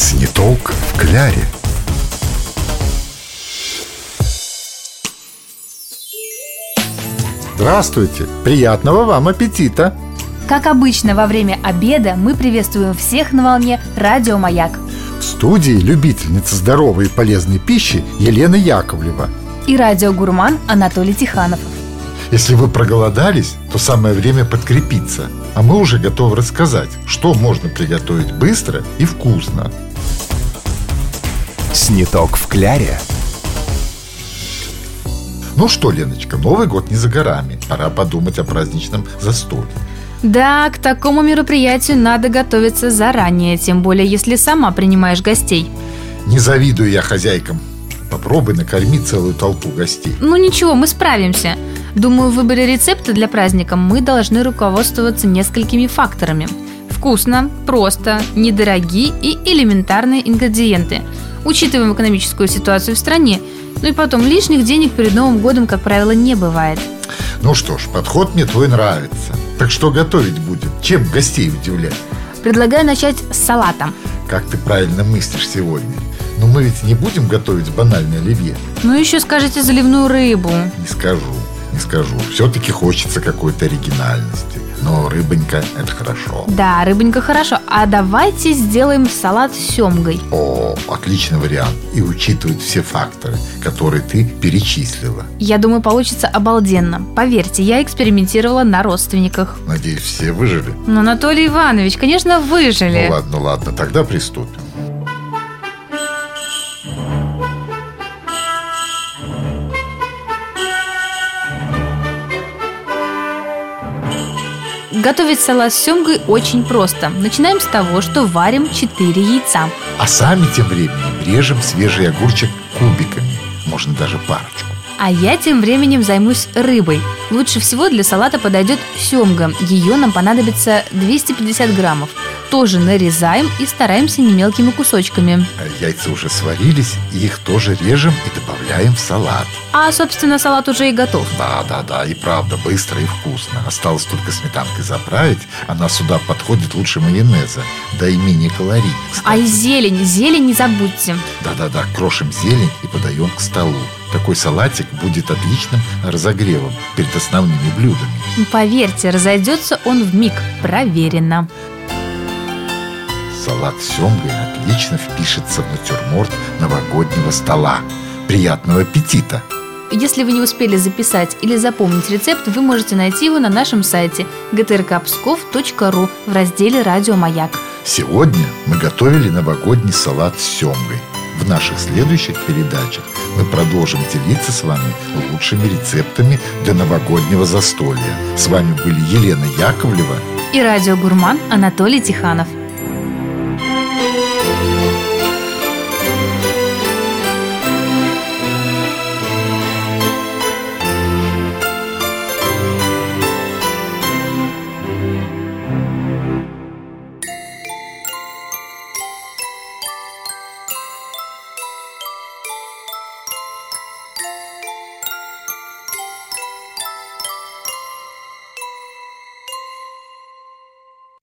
Снитолк в кляре. Здравствуйте! Приятного вам аппетита! Как обычно, во время обеда мы приветствуем всех на волне «Радио Маяк». В студии любительница здоровой и полезной пищи Елена Яковлева. И радиогурман Анатолий Тиханов. Если вы проголодались, то самое время подкрепиться. А мы уже готовы рассказать, что можно приготовить быстро и вкусно. Сниток в кляре. Ну что, Леночка, Новый год не за горами. Пора подумать о праздничном застолье. Да, к такому мероприятию надо готовиться заранее, тем более если сама принимаешь гостей. Не завидую я хозяйкам. Попробуй накормить целую толпу гостей. Ну ничего, мы справимся. Думаю, в выборе рецепта для праздника мы должны руководствоваться несколькими факторами. Вкусно, просто, недорогие и элементарные ингредиенты. Учитываем экономическую ситуацию в стране, ну и потом лишних денег перед Новым годом, как правило, не бывает. Ну что ж, подход мне твой нравится. Так что готовить будем? Чем гостей удивлять? Предлагаю начать с салата. Как ты правильно мыслишь сегодня? Но мы ведь не будем готовить банальное оливье. Ну еще скажите заливную рыбу. Не скажу, не скажу. Все-таки хочется какой-то оригинальности. Но рыбонька – это хорошо. Да, рыбонька хорошо. А давайте сделаем салат с семгой. О, отличный вариант. И учитывает все факторы, которые ты перечислила. Я думаю, получится обалденно. Поверьте, я экспериментировала на родственниках. Надеюсь, все выжили? Ну, Анатолий Иванович, конечно, выжили. Ну ладно, ладно, тогда приступим. Готовить салат с семгой очень просто. Начинаем с того, что варим 4 яйца. А сами тем временем режем свежий огурчик кубиками. Можно даже парочку. А я тем временем займусь рыбой. Лучше всего для салата подойдет семга. Ее нам понадобится 250 граммов. Тоже нарезаем и стараемся не мелкими кусочками. А Яйца уже сварились, и их тоже режем и добавляем в салат. А, собственно, салат уже и готов. Да, да, да, и правда, быстро и вкусно. Осталось только сметанкой заправить. Она сюда подходит лучше майонеза. Да и менее калорийно, А и зелень, зелень не забудьте. Да-да-да, крошим зелень и подаем к столу. Такой салатик будет отличным разогревом перед основными блюдами. Поверьте, разойдется он в миг. Проверено. Салат с семгой отлично впишется в натюрморт новогоднего стола. Приятного аппетита! Если вы не успели записать или запомнить рецепт, вы можете найти его на нашем сайте gtrkpskov.ru в разделе «Радио Маяк». Сегодня мы готовили новогодний салат с семгой. В наших следующих передачах мы продолжим делиться с вами лучшими рецептами для новогоднего застолья. С вами были Елена Яковлева И радиогурман Анатолий Тиханов.